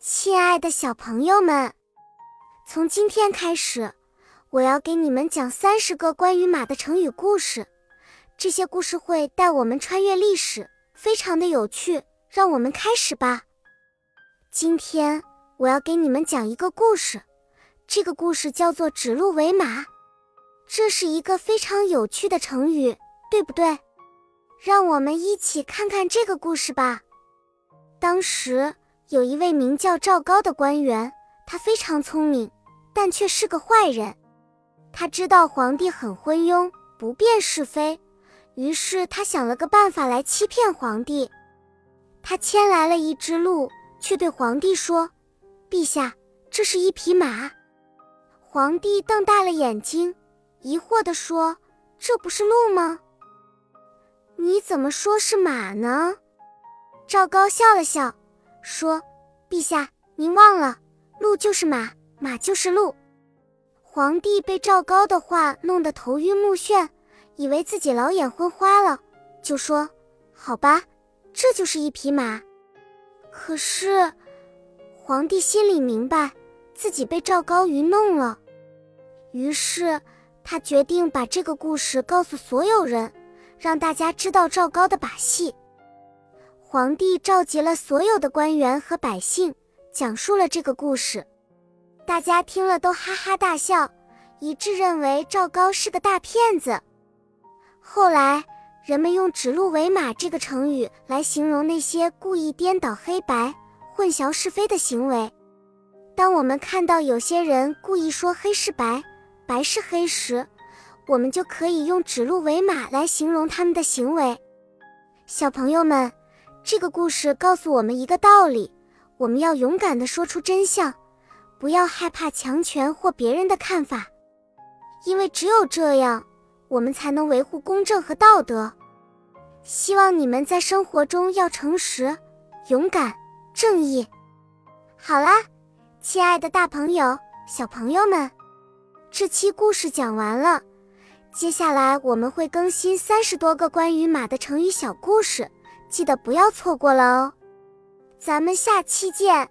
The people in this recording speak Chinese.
亲爱的小朋友们，从今天开始，我要给你们讲三十个关于马的成语故事。这些故事会带我们穿越历史，非常的有趣。让我们开始吧。今天我要给你们讲一个故事，这个故事叫做“指鹿为马”。这是一个非常有趣的成语，对不对？让我们一起看看这个故事吧。当时。有一位名叫赵高的官员，他非常聪明，但却是个坏人。他知道皇帝很昏庸，不辨是非，于是他想了个办法来欺骗皇帝。他牵来了一只鹿，却对皇帝说：“陛下，这是一匹马。”皇帝瞪大了眼睛，疑惑地说：“这不是鹿吗？你怎么说是马呢？”赵高笑了笑。说：“陛下，您忘了，鹿就是马，马就是鹿。”皇帝被赵高的话弄得头晕目眩，以为自己老眼昏花了，就说：“好吧，这就是一匹马。”可是，皇帝心里明白自己被赵高愚弄了，于是他决定把这个故事告诉所有人，让大家知道赵高的把戏。皇帝召集了所有的官员和百姓，讲述了这个故事。大家听了都哈哈大笑，一致认为赵高是个大骗子。后来，人们用“指鹿为马”这个成语来形容那些故意颠倒黑白、混淆是非的行为。当我们看到有些人故意说黑是白、白是黑时，我们就可以用“指鹿为马”来形容他们的行为。小朋友们。这个故事告诉我们一个道理：我们要勇敢地说出真相，不要害怕强权或别人的看法，因为只有这样，我们才能维护公正和道德。希望你们在生活中要诚实、勇敢、正义。好啦，亲爱的大朋友、小朋友们，这期故事讲完了，接下来我们会更新三十多个关于马的成语小故事。记得不要错过了哦，咱们下期见。